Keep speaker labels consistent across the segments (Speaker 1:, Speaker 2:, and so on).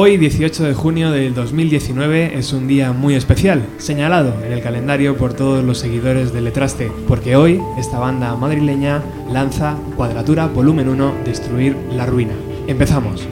Speaker 1: Hoy, 18 de junio del 2019, es un día muy especial, señalado en el calendario por todos los seguidores de Letraste, porque hoy esta banda madrileña lanza Cuadratura Volumen 1, Destruir la Ruina. Empezamos.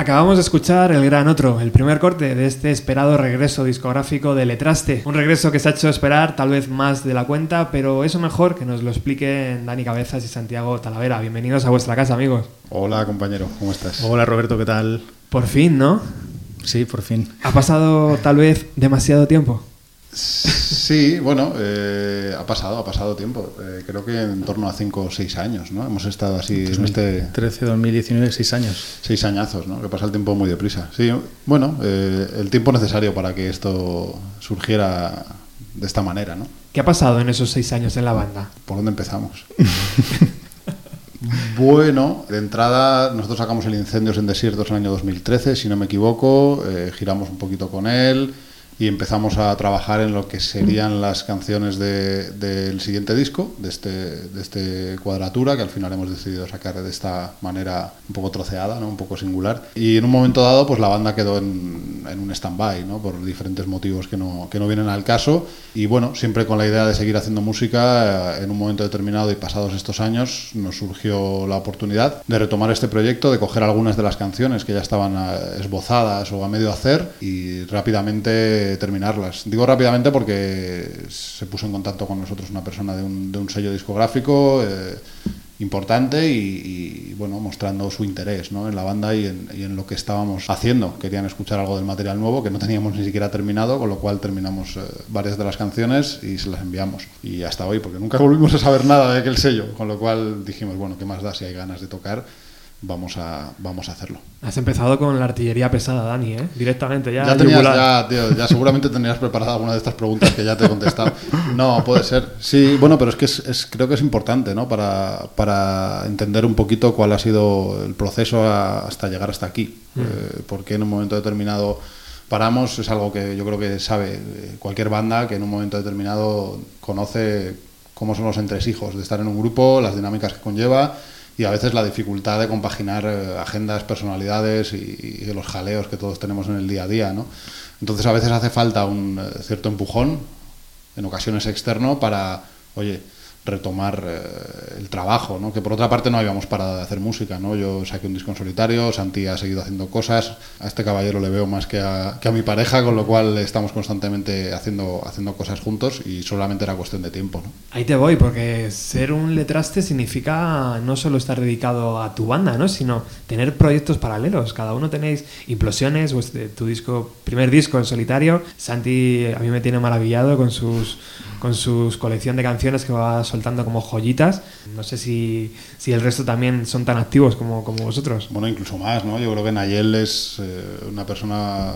Speaker 1: Acabamos de escuchar El Gran Otro, el primer corte de este esperado regreso discográfico de Letraste. Un regreso que se ha hecho esperar tal vez más de la cuenta, pero eso mejor que nos lo expliquen Dani Cabezas y Santiago Talavera. Bienvenidos a vuestra casa, amigos.
Speaker 2: Hola, compañero, ¿cómo estás?
Speaker 3: Hola, Roberto, ¿qué tal?
Speaker 1: Por fin, ¿no?
Speaker 3: Sí, por fin.
Speaker 1: ¿Ha pasado tal vez demasiado tiempo?
Speaker 2: Sí, bueno, eh, ha pasado, ha pasado tiempo. Eh, creo que en torno a 5 o 6 años, ¿no? Hemos estado así en este...
Speaker 3: 13, 2019, 6 años.
Speaker 2: 6 añazos, ¿no? Que pasa el tiempo muy deprisa. Sí, bueno, eh, el tiempo necesario para que esto surgiera de esta manera, ¿no?
Speaker 1: ¿Qué ha pasado en esos 6 años en la banda?
Speaker 2: ¿Por dónde empezamos? Bueno, de entrada nosotros sacamos el Incendios en Desiertos en el año 2013, si no me equivoco, giramos un poquito con él, y empezamos a trabajar en lo que serían las canciones de- del siguiente disco, de este, de este cuadratura, que al final hemos decidido sacar de esta manera un poco troceada, ¿no? un poco singular. Y en un momento dado, pues la banda quedó en, en un stand-by, ¿no? por diferentes motivos que no, que no vienen al caso. Y bueno, siempre con la idea de seguir haciendo música, eh, en un momento determinado y pasados estos años, nos surgió la oportunidad de retomar este proyecto, de coger algunas de las canciones que ya estaban eh, esbozadas o a medio hacer y rápidamente terminarlas. Digo rápidamente porque se puso en contacto con nosotros una persona de un, de un sello discográfico eh, importante y, bueno, mostrando su interés ¿no? en la banda y en, y en lo que estábamos haciendo. Querían escuchar algo del material nuevo que no teníamos ni siquiera terminado, con lo cual terminamos eh, varias de las canciones y se las enviamos. Y hasta hoy, porque nunca volvimos a saber nada de aquel sello, con lo cual dijimos, bueno, ¿qué más da si hay ganas de tocar? Vamos a, vamos a hacerlo.
Speaker 1: Has empezado con la artillería pesada, Dani, ¿eh? Directamente, ya.
Speaker 2: Ya, tenías,
Speaker 1: yugular.
Speaker 2: ya, tío, ya seguramente tenías preparada alguna de estas preguntas que ya te he contestado. No, puede ser. Sí, bueno, pero es que es, es- creo que es importante, ¿no? Para, para entender un poquito cuál ha sido el proceso a- hasta llegar hasta aquí. Eh, porque en un momento determinado paramos, es algo que yo creo que sabe eh, cualquier banda que en un momento determinado conoce cómo son los entresijos de estar en un grupo, las dinámicas que conlleva y a veces la dificultad de compaginar eh, agendas, personalidades y, los jaleos que todos tenemos en el día a día, ¿no? Entonces a veces hace falta un eh, cierto empujón, en ocasiones externo, para, oye, retomar eh, el trabajo, ¿no? Que por otra parte no habíamos parado de hacer música, ¿no? Yo saqué un disco en solitario, Santi ha seguido haciendo cosas, a este caballero le veo más que a, que a mi pareja, con lo cual estamos constantemente haciendo, haciendo cosas juntos y solamente era cuestión de tiempo.
Speaker 1: Ahí te voy, porque ser un letraste significa no solo estar dedicado a tu banda, ¿no? sino tener proyectos paralelos. Cada uno tenéis implosiones, pues, tu disco, primer disco en solitario. Santi a mí me tiene maravillado con sus con sus colección de canciones que va soltando como joyitas. No sé si, si el resto también son tan activos como, como vosotros.
Speaker 2: Bueno, incluso más, ¿no? Yo creo que Nayel es eh, una persona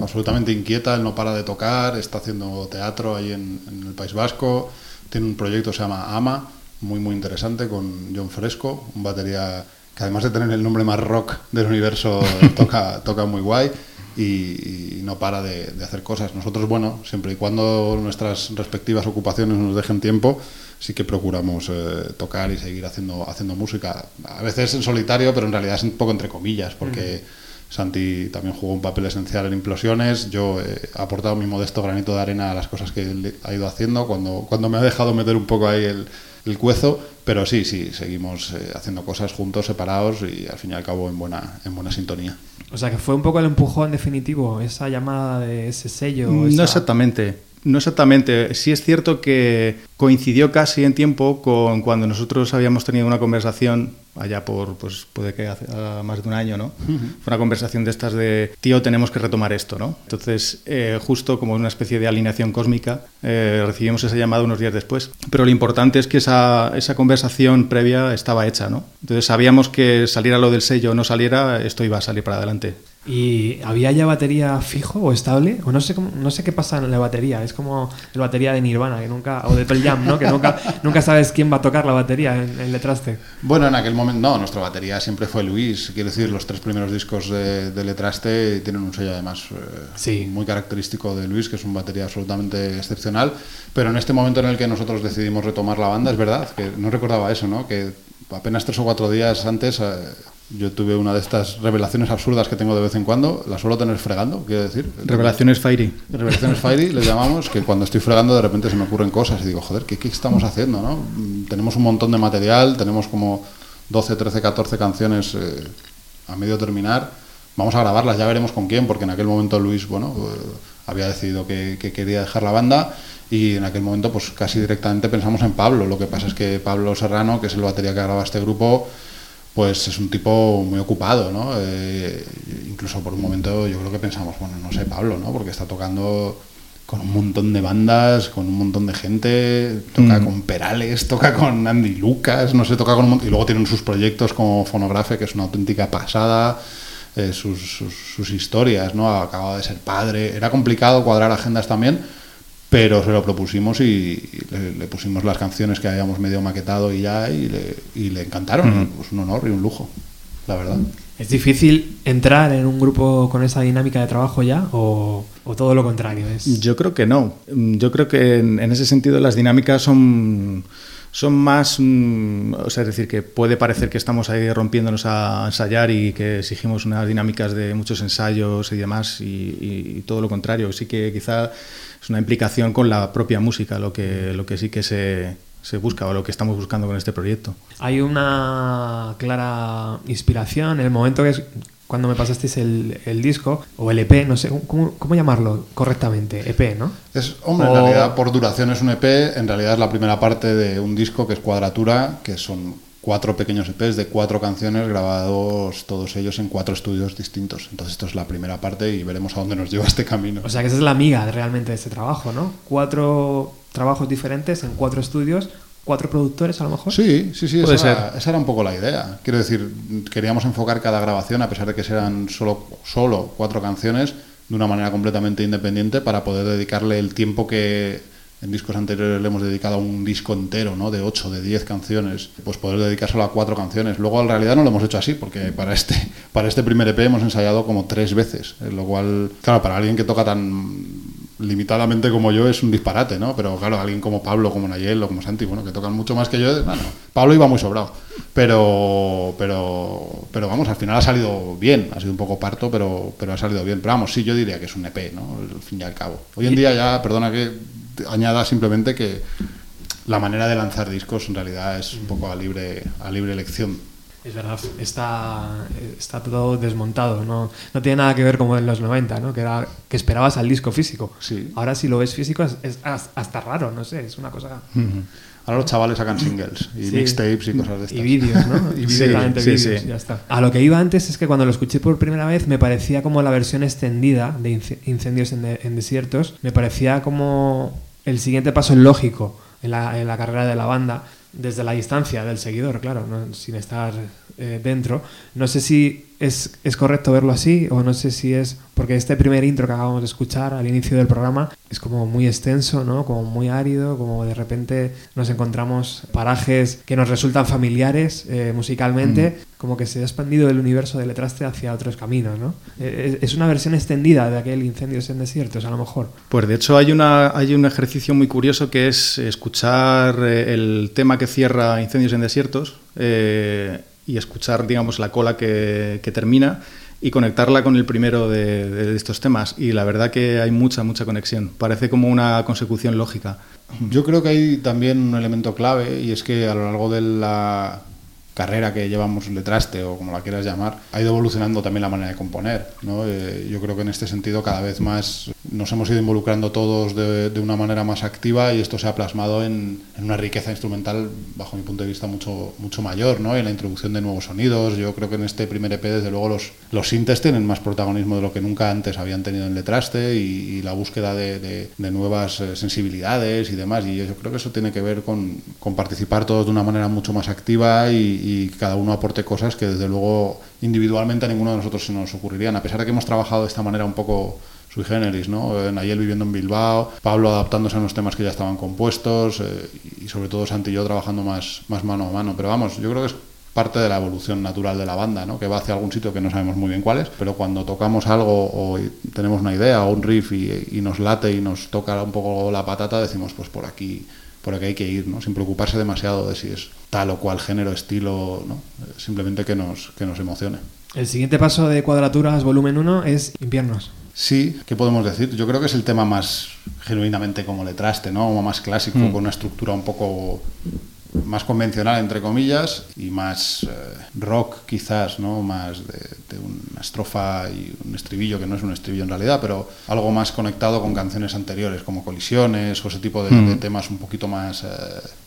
Speaker 2: absolutamente inquieta, él no para de tocar, está haciendo teatro ahí en, en el País Vasco, tiene un proyecto que se llama Ama, muy muy interesante, con John Fresco, un batería que además de tener el nombre más rock del universo, toca, toca muy guay y, y no para de, de hacer cosas. Nosotros, bueno, siempre y cuando nuestras respectivas ocupaciones nos dejen tiempo, sí que procuramos eh, tocar y seguir haciendo, haciendo música. A veces en solitario, pero en realidad es un poco entre comillas, porque Santi también jugó un papel esencial en Implosiones. Yo he aportado mi modesto granito de arena a las cosas que él ha ido haciendo cuando, cuando me ha dejado meter un poco ahí el, el cuezo. Pero sí, sí, seguimos eh, haciendo cosas juntos, separados y al fin y al cabo en buena, en buena sintonía.
Speaker 1: O sea que fue un poco el empujón definitivo, esa llamada de ese sello.
Speaker 3: No
Speaker 1: esa-
Speaker 3: exactamente. No exactamente. Sí es cierto que coincidió casi en tiempo con cuando nosotros habíamos tenido una conversación allá por, pues puede que hace ah, más de un año, ¿no? Fue una conversación de estas de, tío, tenemos que retomar esto, ¿no? Entonces, eh, justo como una especie de alineación cósmica, eh, recibimos esa llamada unos días después. Pero lo importante es que esa, esa conversación previa estaba hecha, ¿no? Entonces sabíamos que saliera lo del sello o no saliera, esto iba a salir para adelante.
Speaker 1: ¿Y había ya batería fijo o estable? O no sé cómo- no sé qué pasa en la batería. Es como la batería de Nirvana, que nunca, o de Pearl Jam, ¿no? Que nunca, nunca sabes quién va a tocar la batería en, en Letraste.
Speaker 2: Bueno, en aquel momento no, nuestra batería siempre fue Luis. Quiero decir, los tres primeros discos de, de Letraste tienen un sello además eh,
Speaker 1: Sí.
Speaker 2: muy característico de Luis, que es un batería absolutamente excepcional. Pero en este momento en el que nosotros decidimos retomar la banda, es verdad, que no recordaba eso, ¿no? Que apenas tres o cuatro días antes eh, yo tuve una de estas revelaciones absurdas que tengo de vez en cuando. La suelo tener fregando, quiero decir.
Speaker 3: Revelaciones Fairy.
Speaker 2: Revelaciones Fairy, les llamamos, que cuando estoy fregando de repente se me ocurren cosas y digo, joder, ¿qué, qué estamos haciendo? ¿no? Mm, Tenemos un montón de material, tenemos como 12, 13, 14 canciones eh, a medio terminar. Vamos a grabarlas, ya veremos con quién, porque en aquel momento Luis, bueno, eh, había decidido que, que quería dejar la banda y en aquel momento pues casi directamente pensamos en Pablo. Lo que pasa es que Pablo Serrano, que es el batería que graba este grupo, pues es un tipo muy ocupado, ¿no? Eh, incluso por un momento yo creo que pensamos, bueno, no sé, Pablo, ¿no? Porque está tocando con un montón de bandas, con un montón de gente, toca
Speaker 3: Mm.
Speaker 2: con Perales, toca con Andy Lucas, no sé, toca con un mon- y luego tienen sus proyectos como Fonografe, que es una auténtica pasada, eh, sus, sus, sus historias, ¿no? Acababa de ser padre, era complicado cuadrar agendas también, pero se lo propusimos y, y le, le pusimos las canciones que habíamos medio maquetado y ya, y le, y le encantaron.
Speaker 3: Ujú.
Speaker 2: Pues un honor y un lujo, la verdad.
Speaker 1: ¿Es difícil entrar en un grupo con esa dinámica de trabajo ya o, o todo lo contrario? Es...
Speaker 3: Yo creo que no. Yo creo que en, en ese sentido las dinámicas son son más, mm, o sea, es decir, que puede parecer que estamos ahí rompiéndonos a ensayar y que exigimos unas dinámicas de muchos ensayos y demás, y, todo lo contrario. Sí que quizá es una implicación con la propia música, lo que, lo que sí que se, se busca o lo que estamos buscando con este proyecto.
Speaker 1: Hay una clara inspiración en el momento que es cuando me pasasteis el, el, disco, o el EP, no sé, ¿cómo, cómo llamarlo correctamente? EP, ¿no?
Speaker 2: Es, hombre, o... en realidad por duración es un EP, en realidad es la primera parte de un disco que es Cuadratura, que son cuatro pequeños EPs de cuatro canciones grabados todos ellos en cuatro estudios distintos. Entonces esto es la primera parte y veremos a dónde nos lleva este camino.
Speaker 1: O sea que esa es la amiga realmente de este trabajo, ¿no? Cuatro trabajos diferentes en cuatro estudios cuatro productores a lo mejor.
Speaker 2: Sí, sí, sí, esa era, esa, era, un poco la idea. Quiero decir, queríamos enfocar cada grabación, a pesar de que eran solo, solo cuatro canciones, de una manera completamente independiente para poder dedicarle el tiempo que en discos anteriores le hemos dedicado a un disco entero, ¿no? De 8, de 10 canciones, pues poder dedicárselo a cuatro canciones. Luego, en realidad, no lo hemos hecho así, porque para este, para este primer EP hemos ensayado como tres veces, lo cual, claro, para alguien que toca tan limitadamente como yo es un disparate, ¿no? Pero claro, alguien como Pablo, como Nayel o como Santi, bueno, que tocan mucho más que yo, bueno, Pablo iba muy sobrado. Pero, pero, pero vamos, al final ha salido bien, ha sido un poco parto, pero, pero ha salido bien. Pero vamos, sí, yo diría que es un EP, ¿no? Al fin y al cabo. Hoy en día ya, perdona que añada simplemente que la manera de lanzar discos en realidad es un poco a libre, a libre elección.
Speaker 1: Es verdad, está, está todo desmontado, no, no tiene nada que ver como en los 90, ¿no? que, era, que esperabas al disco físico.
Speaker 2: Sí.
Speaker 1: Ahora si lo ves físico es, es hasta raro, no sé, es una cosa...
Speaker 2: Uh -huh. Ahora los chavales sacan singles y sí. mixtapes y cosas de estas.
Speaker 1: Y vídeos, ¿no? Y
Speaker 3: sí,
Speaker 1: sí, vídeos, ya está. A lo que iba antes es que cuando lo escuché por primera vez me parecía como la versión extendida de Incendios en, de, en Desiertos, me parecía como el siguiente paso lógico en la, en la carrera de la banda desde la distancia del seguidor, claro, ¿no? sin estar eh, dentro. No sé si es, es, correcto verlo así o no sé si es porque este primer intro que acabamos de escuchar al inicio del programa es como muy extenso, ¿no? como muy árido, como de repente nos encontramos parajes que nos resultan familiares eh, musicalmente, mm. como que se ha expandido el universo de Letraste hacia otros caminos. ¿no? Eh, es una versión extendida de aquel Incendios en Desiertos, a lo mejor.
Speaker 3: Pues de hecho hay, una, hay un ejercicio muy curioso que es escuchar el tema que cierra Incendios en Desiertos. Eh, y escuchar, digamos, la cola que, que termina y conectarla con el primero de, de, estos temas. Y la verdad que hay mucha, mucha conexión. Parece como una consecución lógica.
Speaker 2: Yo creo que hay también un elemento clave y es que a lo largo de la carrera que llevamos letraste o como la quieras llamar, ha ido evolucionando también la manera de componer. ¿no? Eh, yo creo que en este sentido cada vez más nos hemos ido involucrando todos de, de una manera más activa y esto se ha plasmado en, en, una riqueza instrumental, bajo mi punto de vista, mucho, mucho mayor, ¿no? en la introducción de nuevos sonidos. Yo creo que en este primer EP, desde luego, los, los sintes tienen más protagonismo de lo que nunca antes habían tenido en letraste y, la búsqueda de, de, de, nuevas eh, sensibilidades y demás. Y yo creo que eso tiene que ver con, con participar todos de una manera mucho más activa y, y cada uno aporte cosas que desde luego individualmente a ninguno de nosotros se nos ocurrirían, a pesar de que hemos trabajado de esta manera un poco sui generis, ¿no? Nayel viviendo en Bilbao, Pablo adaptándose a unos temas que ya estaban compuestos eh, y sobre todo Santi y yo trabajando más, más mano a mano. Pero vamos, yo creo que es parte de la evolución natural de la banda, ¿no? que va hacia algún sitio que no sabemos muy bien cuál es, pero cuando tocamos algo o tenemos una idea o un riff y, y nos late y nos toca un poco la patata, decimos pues por aquí por aquí hay que ir, ¿no? sin preocuparse demasiado de si es tal o cual género, estilo, ¿no? simplemente que nos, que nos emocione.
Speaker 1: El siguiente paso de Cuadraturas Volumen 1 es Inviernos.
Speaker 2: Sí, ¿qué podemos decir? Yo creo que es el tema más genuinamente como letraste, ¿no? Como más clásico, mm. con una estructura un poco más convencional, entre comillas, y más eh, rock quizás, ¿no? Más de, de, una estrofa y un estribillo, que no es un estribillo en realidad, pero algo más conectado con canciones anteriores, como Colisiones o ese tipo de, mm. de temas un poquito más... Eh,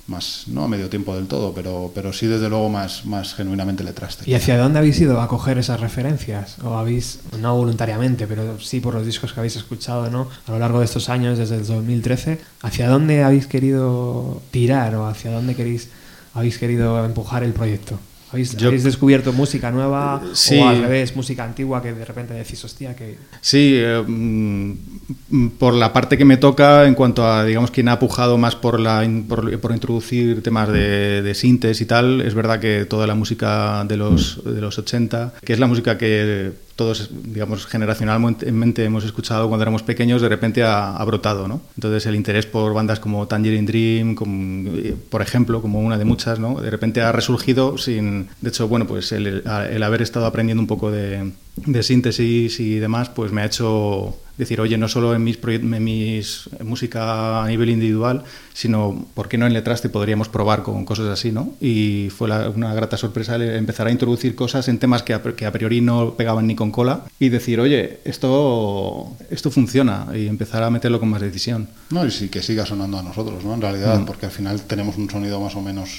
Speaker 2: más no a medio tiempo del todo, pero, pero sí desde luego más, más genuinamente letraste.
Speaker 1: ¿Y hacia dónde habéis ido a coger esas referencias? ¿O habéis, no voluntariamente, pero sí por los discos que habéis escuchado ¿no? a lo largo de estos años, desde el 2013, ¿hacia dónde habéis querido tirar o hacia dónde queréis, habéis querido empujar el proyecto? ¿Habéis,
Speaker 3: Yo-
Speaker 1: habéis descubierto música nueva
Speaker 3: Sí.
Speaker 1: o al revés, música antigua que de repente decís, hostia, que...
Speaker 3: Sí, eh, mm, por la parte que me toca, en cuanto a, digamos, quien ha pujado más por, la, por, por introducir temas de, de sintes y tal, es verdad que toda la música de los, de los 80, que es la música que todos, digamos, generacionalmente hemos escuchado cuando éramos pequeños, de repente ha, brotado, ¿no? Entonces el interés por bandas como Tangerine Dream, como, eh, por ejemplo, como una de muchas, ¿no? De repente ha resurgido sin... De hecho, bueno, pues el, el haber estado aprendiendo un poco de, de síntesis y demás, pues me ha hecho decir, oye, no solo en mis, en mis en música a nivel individual, sino, ¿por qué no en Letraste podríamos probar con cosas así, ¿no? Y fue la- una grata sorpresa empezar a introducir cosas en temas que a, que a priori no pegaban ni con cola y decir, oye, esto, esto funciona y empezar a meterlo con más decisión.
Speaker 2: No, y sí que siga sonando a nosotros, ¿no? En realidad, porque al final tenemos un sonido más o menos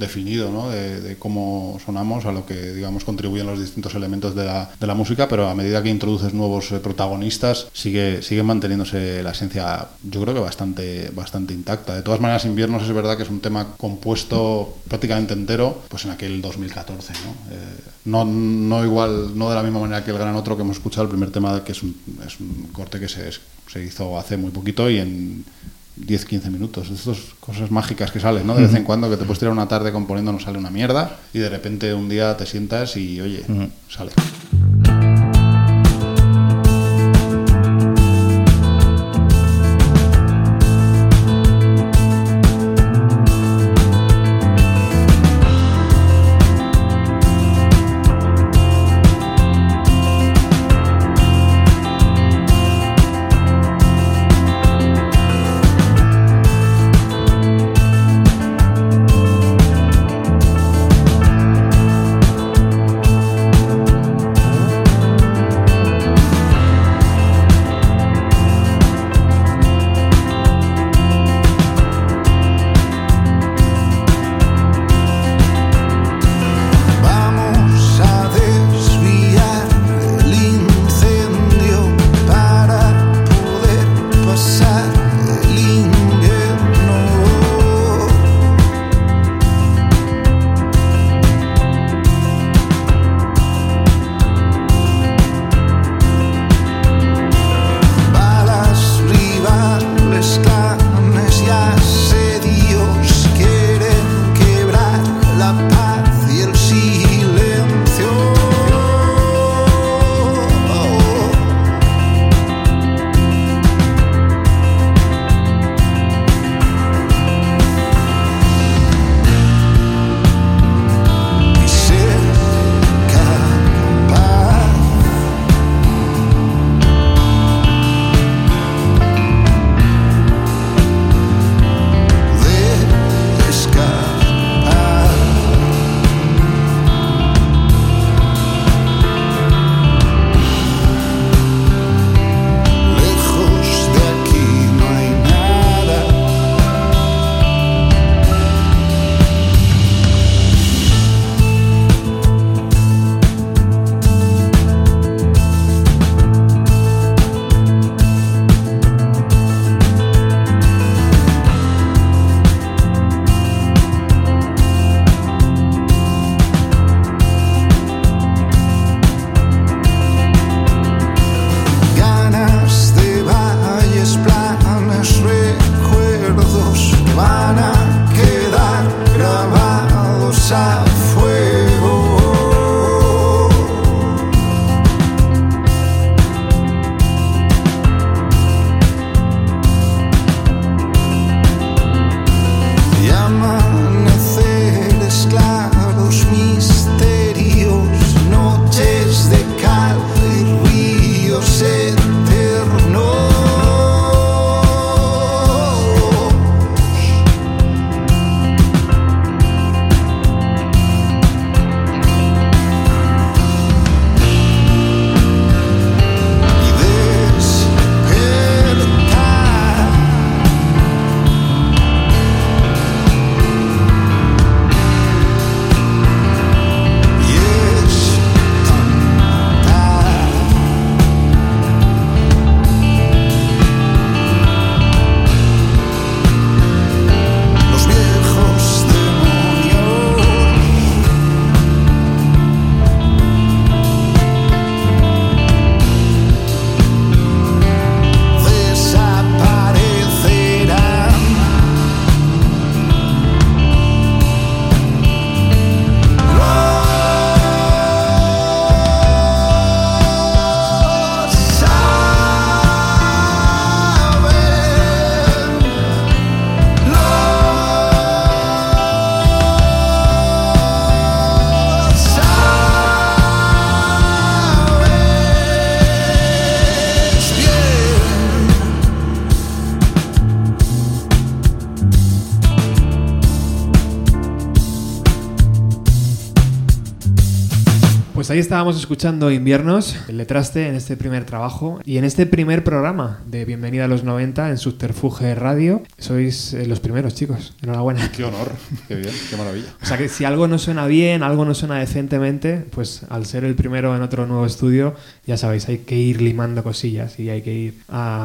Speaker 2: definido, ¿no? De, cómo sonamos, a lo que, digamos, contribuyen los distintos elementos de la, de la música, pero a medida que introduces nuevos eh, protagonistas, sigue, sigue manteniéndose la esencia, yo creo que bastante, bastante intacta. De todas maneras, Inviernos es verdad que es un tema compuesto prácticamente entero, pues en aquel 2014, ¿no? Eh, no, no igual, no de la misma manera que el Gran Otro que hemos escuchado, el primer tema, que es un, es un corte que se, se hizo hace muy poquito y en 10-15 minutos. Estas cosas mágicas que salen, ¿no? De vez en cuando que te puedes tirar una tarde componiendo, no sale una mierda y de repente un día te sientas y, oye, sale.
Speaker 1: Estábamos escuchando Inviernos, el letraste en este primer trabajo y en este primer programa de Bienvenida a los 90 en Subterfuge Radio. Sois eh, los primeros, chicos. Enhorabuena.
Speaker 2: Qué honor, qué bien, qué maravilla.
Speaker 1: O sea que si algo no suena bien, algo no suena decentemente, pues al ser el primero en otro nuevo estudio, ya sabéis, hay que ir limando cosillas y hay que ir.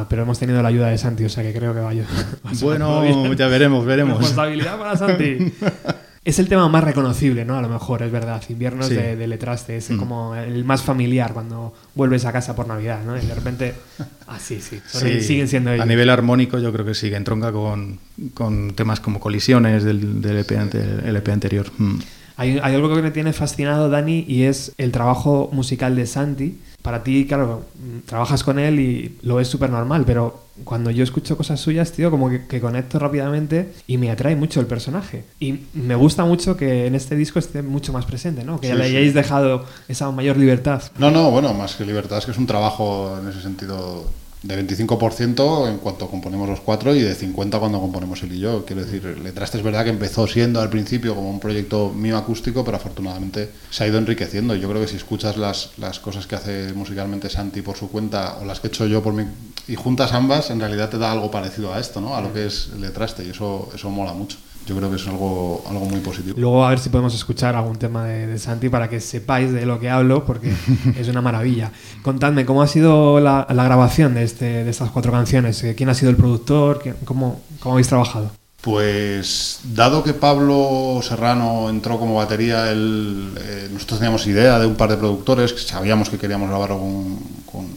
Speaker 1: Pero hemos tenido la ayuda de Santi, o sea que creo que vaya.
Speaker 3: Bueno, ya veremos, veremos.
Speaker 1: Responsabilidad para Santi. Es el tema más reconocible, ¿no? A lo mejor, es verdad. Inviernos
Speaker 3: Sí.
Speaker 1: de, de Letraste es
Speaker 3: Mm.
Speaker 1: como el más familiar cuando vuelves a casa por Navidad, ¿no? Y de repente, ah, sí, sí, siguen siendo ellos.
Speaker 3: A nivel armónico yo creo que sí, que entronca con, con temas como colisiones del, del EP, ante- el EP anterior. Mm.
Speaker 1: Hay, hay algo que me tiene fascinado, Dani, y es el trabajo musical de Santi. Para ti, claro, trabajas con él y lo ves súper normal, pero cuando yo escucho cosas suyas, tío, como que, que conecto rápidamente y me atrae mucho el personaje. Y me gusta mucho que en este disco esté mucho más presente, ¿no? Que
Speaker 2: Sí,
Speaker 1: le
Speaker 2: sí.
Speaker 1: hayáis dejado esa mayor libertad.
Speaker 2: No, no, bueno, más que libertad es que es un trabajo en ese sentido de 25% en cuanto componemos los cuatro y de 50% cuando componemos él y yo. Quiero decir, Letraste es verdad que empezó siendo al principio como un proyecto mío acústico, pero afortunadamente se ha ido enriqueciendo. Yo creo que si escuchas las, las cosas que hace musicalmente Santi por su cuenta o las que he hecho yo por mi... y juntas ambas, en realidad te da algo parecido a esto, ¿no? A lo que es Letraste y eso, eso mola mucho. Yo creo que es algo, algo muy positivo.
Speaker 1: Luego a ver si podemos escuchar algún tema de, de Santi para que sepáis de lo que hablo, porque es una maravilla. Contadme, ¿cómo ha sido la, la grabación de, este, de estas cuatro canciones? Eh, ¿Quién ha sido el productor? ¿Quién- ¿Cómo, cómo habéis trabajado?
Speaker 2: Pues dado que Pablo Serrano entró como batería, él, eh, nosotros teníamos idea de un par de productores, que sabíamos que queríamos grabarlo con, con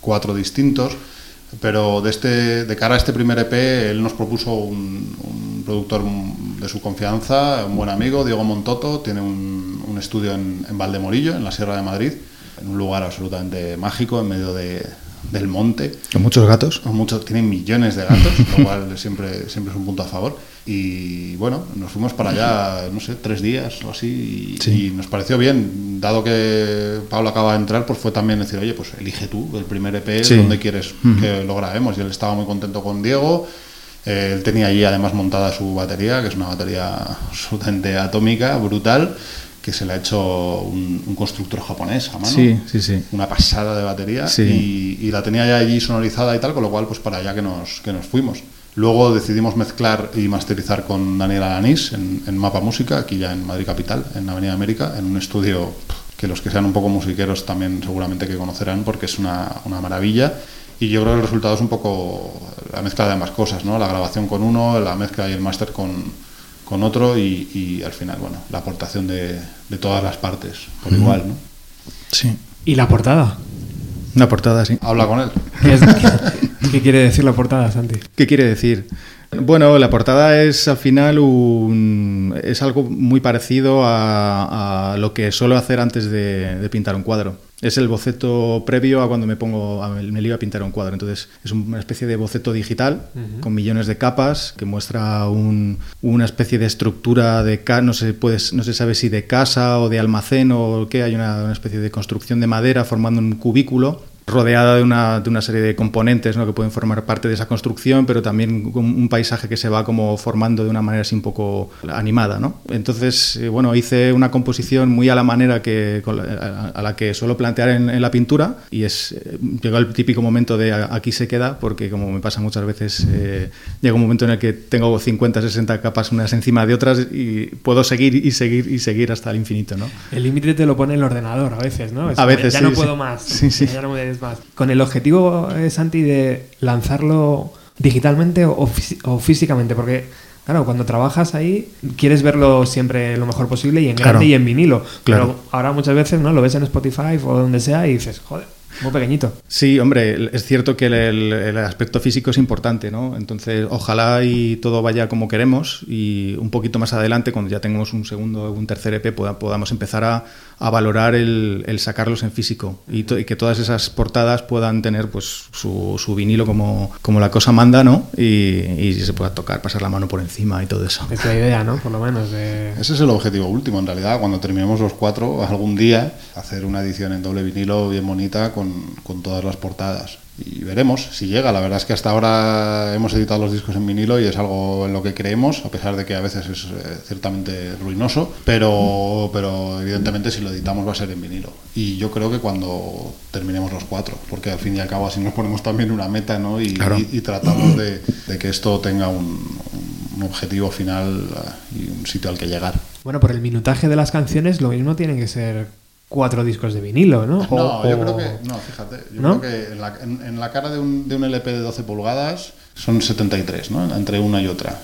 Speaker 2: cuatro distintos, pero de, este, de cara a este primer EP, él nos propuso un, un productor de su confianza, un buen amigo, Diego Montoto, tiene un, un estudio en, en Valdemorillo, en la Sierra de Madrid, en un lugar absolutamente mágico, en medio de- del monte.
Speaker 3: Con muchos gatos.
Speaker 2: Muchos tienen millones de gatos, lo cual siempre, siempre es un punto a favor. Y bueno, nos fuimos para allá, no sé, tres días o así, y,
Speaker 3: Sí.
Speaker 2: y nos pareció bien. Dado que Pablo acaba de entrar, pues fue también decir, oye, pues elige tú el primer EP,
Speaker 3: Sí.
Speaker 2: donde quieres
Speaker 3: Ujú.
Speaker 2: que lo grabemos. Y él estaba muy contento con Diego. Eh, él tenía allí además montada su batería, que es una batería absolutamente atómica, brutal, que se le ha hecho un, un constructor japonés a mano
Speaker 3: Sí, sí, sí.
Speaker 2: una pasada de batería
Speaker 3: Sí.
Speaker 2: y, y la tenía ya allí sonorizada y tal, con lo cual pues para allá que nos, que nos fuimos. Luego decidimos mezclar y masterizar con Daniel Alanís en, en Mapa Música, aquí ya en Madrid Capital, en Avenida América, en un estudio que los que sean un poco musiqueros también seguramente que conocerán porque es una, una maravilla. Y yo creo que el resultado es un poco la mezcla de ambas cosas, ¿no? La grabación con uno, la mezcla y el máster con, con otro y, y al final, bueno, la aportación de, de todas las partes por igual, ¿no?
Speaker 3: Sí.
Speaker 1: ¿Y la portada?
Speaker 3: Una portada, sí.
Speaker 2: Habla con él.
Speaker 1: ¿Qué, es- qué quiere decir la portada, Santi?
Speaker 3: ¿Qué quiere decir? Bueno, la portada es al final un, es algo muy parecido a, a lo que suelo hacer antes de, de pintar un cuadro. Es el boceto previo a cuando me pongo a, me lío a pintar un cuadro. Entonces es una especie de boceto digital con millones de capas que muestra un- una especie de estructura de no se puede, no se sabe si de casa o de almacén o qué. Hay una, una especie de construcción de madera formando un cubículo rodeada de una, de una serie de componentes ¿no? que pueden formar parte de esa construcción, pero también con un paisaje que se va como formando de una manera así un poco animada. ¿no? Entonces, eh, bueno, hice una composición muy a la manera que, a, la que suelo plantear en, en la pintura y es eh, llegó el típico momento de aquí se queda, porque como me pasa muchas veces, eh, llega un momento en el que tengo 50, 60 capas unas encima de otras y puedo seguir y seguir y seguir hasta el infinito. ¿no?
Speaker 1: El límite te lo pone el ordenador a veces, ¿no? Es
Speaker 3: A veces,
Speaker 1: Ya
Speaker 3: sí,
Speaker 1: no
Speaker 3: sí.
Speaker 1: puedo más.
Speaker 3: Sí, sí.
Speaker 1: Ya no puedes más. Con el objetivo, eh, Santi, de lanzarlo digitalmente o, fí- o físicamente, porque... Claro, cuando trabajas ahí quieres verlo siempre lo mejor posible y en
Speaker 3: Claro.
Speaker 1: grande y en vinilo.
Speaker 3: Claro.
Speaker 1: Pero ahora muchas veces no lo ves en Spotify o donde sea y dices, joder, muy pequeñito.
Speaker 3: Sí, hombre, es cierto que el, el- aspecto físico es importante, ¿no? Entonces, ojalá y todo vaya como queremos y un poquito más adelante, cuando ya tengamos un segundo o un tercer EP, poda- podamos empezar a, a valorar el, el sacarlos en físico y, to- y que todas esas portadas puedan tener pues su, su vinilo como, como la cosa manda, ¿no? Y, y se pueda tocar, pasar la mano por encima y todo eso.
Speaker 1: Es la idea, ¿no? Por lo menos. de-
Speaker 2: Ese es el objetivo último, en realidad, cuando terminemos los cuatro, algún día hacer una edición en doble vinilo bien bonita con con, con todas las portadas y veremos si llega. La verdad es que hasta ahora hemos editado los discos en vinilo y es algo en lo que creemos, a pesar de que a veces es eh, ciertamente ruinoso, pero, pero evidentemente si lo editamos va a ser en vinilo. Y yo creo que cuando terminemos los cuatro, porque al fin y al cabo así nos ponemos también una meta ¿no? y, y, tratamos de, de, que esto tenga un, un objetivo final eh, y un sitio al que llegar.
Speaker 1: Bueno, por el minutaje de las canciones lo mismo tiene que ser cuatro discos de vinilo, ¿no?
Speaker 2: O, no, yo creo que, no, fíjate, yo ¿no? creo que en la, en, en la cara de un, de un, LP de 12 pulgadas son 73, ¿no? Entre una y otra.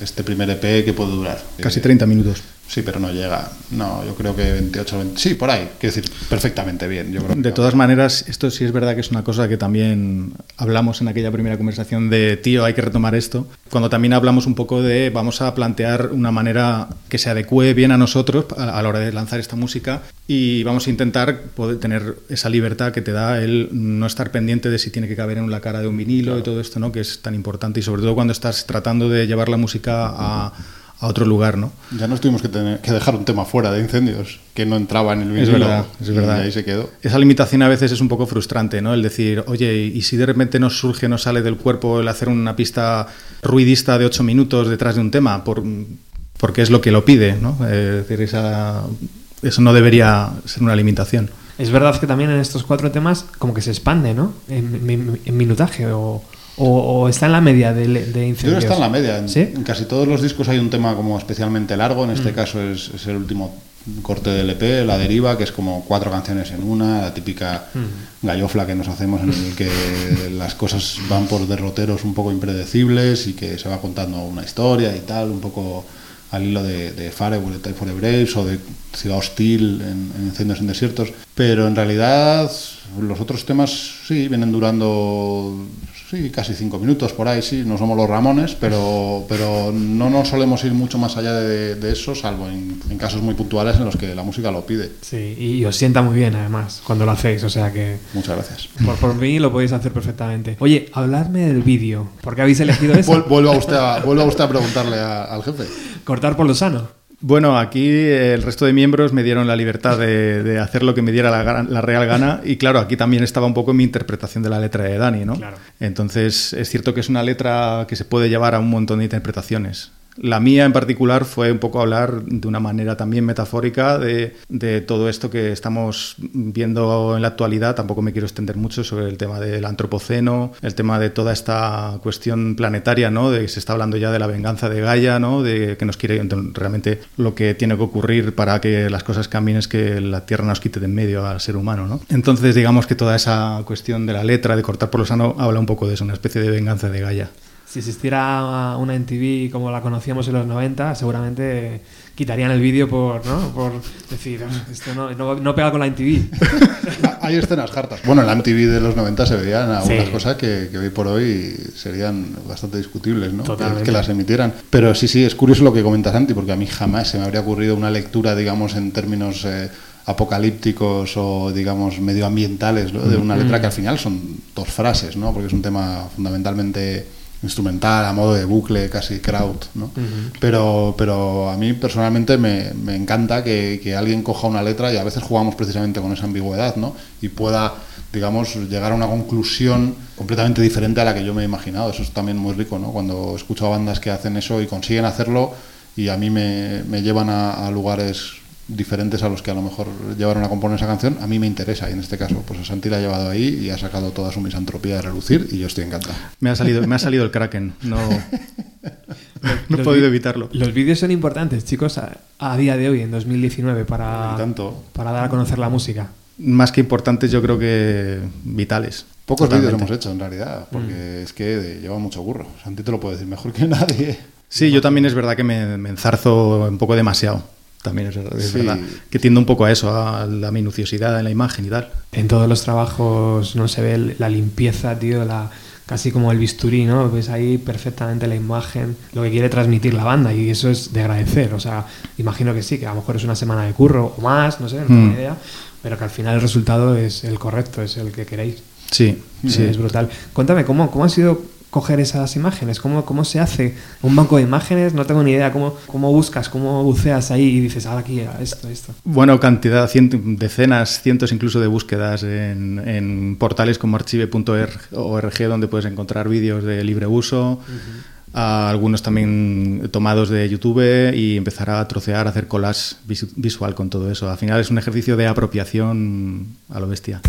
Speaker 2: Este primer EP que puede durar.
Speaker 3: Casi 30 minutos.
Speaker 2: Sí, pero no llega. No, yo creo que 28, 20. Sí, por ahí. Quiero decir, perfectamente bien. Yo creo
Speaker 3: de todas maneras, esto sí es verdad que es una cosa que también hablamos en aquella primera conversación de, tío, hay que retomar esto. Cuando también hablamos un poco de, vamos a plantear una manera que se adecue bien a nosotros a, a la hora de lanzar esta música y vamos a intentar poder tener esa libertad que te da el no estar pendiente de si tiene que caber en la cara de un vinilo claro. y todo esto, ¿no? Que es tan importante y sobre todo cuando estás tratando de llevar la música a a otro lugar, ¿no?
Speaker 2: Ya nos tuvimos que, tener, que dejar un tema fuera de incendios, que no entraba en el vinilo.
Speaker 3: Es verdad, es verdad.
Speaker 2: Y ahí se quedó.
Speaker 3: Esa limitación a veces es un poco frustrante, ¿no? El decir, oye, y si de repente nos surge, nos sale del cuerpo el hacer una pista ruidista de ocho minutos detrás de un tema, por, porque es lo que lo pide, ¿no? Es decir, esa, eso no debería ser una limitación.
Speaker 1: Es verdad que también en estos cuatro temas como que se expande, ¿no? En, en, en minutaje o... O, o, está en la media de, de incendios?
Speaker 2: Yo creo que está en la media. En,
Speaker 1: ¿Sí?
Speaker 2: en, casi todos los discos hay un tema como especialmente largo. En este mm. caso es, es, el último corte del EP, La Deriva, que es como cuatro canciones en una, la típica mm. gallofla que nos hacemos en el que las cosas van por derroteros un poco impredecibles y que se va contando una historia y tal, un poco al hilo de, de Firewall, de for Braves o de Ciudad Hostil en, en Incendios en Desiertos. Pero en realidad los otros temas sí vienen durando sí, casi cinco minutos por ahí, sí, no somos los Ramones, pero, pero no nos solemos ir mucho más allá de, de eso, salvo en, en, casos muy puntuales en los que la música lo pide.
Speaker 1: Sí, y os sienta muy bien además cuando lo hacéis, o sea que...
Speaker 2: Muchas gracias.
Speaker 1: Por, por mí lo podéis hacer perfectamente. Oye, habladme del vídeo, ¿por qué habéis elegido eso?
Speaker 2: vuelva usted a, vuelva usted a preguntarle a, al jefe.
Speaker 1: Cortar por lo sano.
Speaker 3: Bueno, aquí el resto de miembros me dieron la libertad de, de hacer lo que me diera la, la, real gana y claro, aquí también estaba un poco mi interpretación de la letra de Dani, ¿no?
Speaker 1: Claro.
Speaker 3: Entonces es cierto que es una letra que se puede llevar a un montón de interpretaciones. La mía en particular fue un poco hablar de una manera también metafórica de, todo esto que estamos viendo en la actualidad. Tampoco me quiero extender mucho sobre el tema del antropoceno, el tema de toda esta cuestión planetaria, ¿no? De que se está hablando ya de la venganza de Gaia, ¿no? De que nos quiere realmente lo que tiene que ocurrir para que las cosas cambien es que la Tierra nos quite de en medio al ser humano, ¿no? Entonces, digamos que toda esa cuestión de la letra, de cortar por lo sano, habla un poco de eso, una especie de venganza de Gaia
Speaker 1: si existiera una NTV como la conocíamos en los 90, seguramente quitarían el vídeo por, ¿no? por decir, esto no, no, no, pega con la NTV.
Speaker 2: Hay escenas hartas. Bueno, en la NTV de los 90 se veían algunas sí. cosas que, que, hoy por hoy serían bastante discutibles, ¿no? Que, que, las emitieran. Pero sí, sí, es curioso lo que comentas, Santi, porque a mí jamás se me habría ocurrido una lectura, digamos, en términos... Eh, apocalípticos o digamos medioambientales ¿no? de una letra que al final son dos frases, ¿no? porque es un tema fundamentalmente instrumental, a modo de bucle, casi crowd, ¿no? Uh -huh. pero, pero a mí personalmente me, me encanta que, que, alguien coja una letra y a veces jugamos precisamente con esa ambigüedad, ¿no? Y pueda, digamos, llegar a una conclusión completamente diferente a la que yo me he imaginado. Eso es también muy rico, ¿no? Cuando escucho a bandas que hacen eso y consiguen hacerlo y a mí me, me llevan a, a lugares diferentes a los que a lo mejor llevaron a componer esa canción, a mí me interesa y en este caso pues a Santi la ha llevado ahí y ha sacado toda su misantropía de relucir y yo estoy encantado.
Speaker 3: Me ha salido, me ha salido el Kraken, no, no he podido evitarlo.
Speaker 1: Los vídeos son importantes, chicos, a, a, día de hoy, en 2019, para, para dar a conocer la música.
Speaker 3: Más que importantes, yo creo que vitales.
Speaker 2: Pocos vídeos hemos hecho en realidad, porque mm. es que lleva mucho burro. Santi te lo puede decir mejor que nadie.
Speaker 3: Sí, yo también es verdad que me, me enzarzo un poco demasiado también es, es sí. verdad. Que tiende un poco a eso, a la minuciosidad en la imagen y tal.
Speaker 1: En todos los trabajos no se ve la limpieza, tío, la, casi como el bisturí, ¿no? Ves ahí perfectamente la imagen, lo que quiere transmitir la banda y eso es de agradecer. O sea, imagino que sí, que a lo mejor es una semana de curro o más, no sé, no tengo mm. idea, pero que al final el resultado es el correcto, es el que queréis.
Speaker 3: Sí,
Speaker 1: sí. Es brutal. Cuéntame, ¿cómo, cómo ha sido coger esas imágenes? ¿Cómo, cómo se hace un banco de imágenes? No tengo ni idea. ¿Cómo, cómo buscas? ¿Cómo buceas ahí y dices, ahora aquí, esto, esto?
Speaker 3: Bueno, cantidad, decenas, cientos incluso de búsquedas en, portales como archive.org donde puedes encontrar vídeos de libre uso. algunos también tomados de YouTube y empezar a trocear, a hacer collage visual con todo eso. Al final es un ejercicio de apropiación a lo bestia.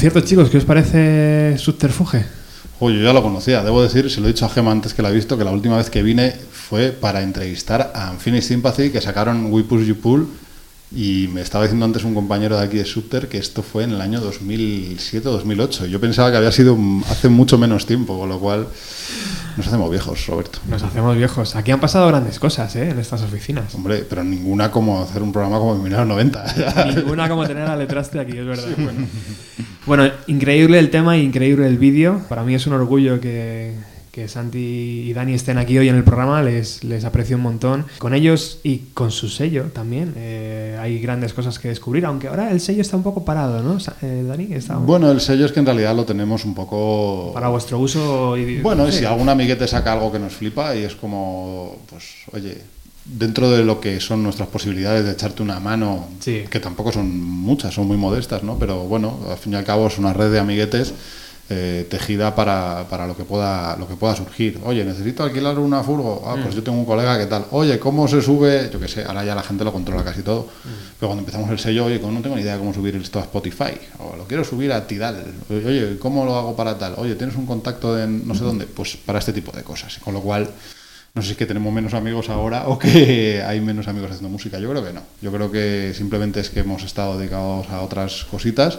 Speaker 1: Cierto, chicos, ¿qué os parece Subterfuge?
Speaker 2: Oye, yo ya lo conocía. Debo decir, se lo he dicho a Gema antes que la he visto, que la última vez que vine fue para entrevistar a Unfinished Sympathy, que sacaron We Push You Pull. Y me estaba diciendo antes un compañero de aquí de Subter que esto fue en el año 2007-2008. Yo pensaba que había sido hace mucho menos tiempo, con lo cual nos hacemos viejos, Roberto.
Speaker 1: Nos hacemos viejos. Aquí han pasado grandes cosas, ¿eh? En estas oficinas.
Speaker 2: Hombre, pero ninguna como hacer un programa como en 90.
Speaker 1: ninguna como tener a Letraste aquí, es verdad. bueno. bueno, increíble el tema, increíble el vídeo. Para mí es un orgullo que, que Santi y Dani estén aquí hoy en el programa, les, les aprecio un montón. Con ellos y con su sello también eh, hay grandes cosas que descubrir, aunque ahora el sello está un poco parado, ¿no, eh, Dani? Está
Speaker 2: Bueno, el sello es que en realidad lo tenemos un poco...
Speaker 1: Para vuestro uso.
Speaker 2: Y... Bueno, y si algún amiguete saca algo que nos flipa y es como, pues, oye, dentro de lo que son nuestras posibilidades de echarte una mano, que tampoco son muchas, son muy modestas, ¿no? Pero bueno, al fin y al cabo es una red de amiguetes eh, tejida para, para, lo que pueda lo que pueda surgir. Oye, necesito alquilar una furgo. Ah, pues mm. yo tengo un colega que tal. Oye, ¿cómo se sube? Yo qué sé, ahora ya la gente lo controla casi todo. Mm. Pero cuando empezamos el sello, oye, no tengo ni idea de cómo subir esto a Spotify. O lo quiero subir a Tidal. Oye, ¿cómo lo hago para tal? Oye, ¿tienes un contacto de no sé dónde? Pues para este tipo de cosas. Con lo cual, no sé si es que tenemos menos amigos ahora o que hay menos amigos haciendo música. Yo creo que no. Yo creo que simplemente es que hemos estado dedicados a otras cositas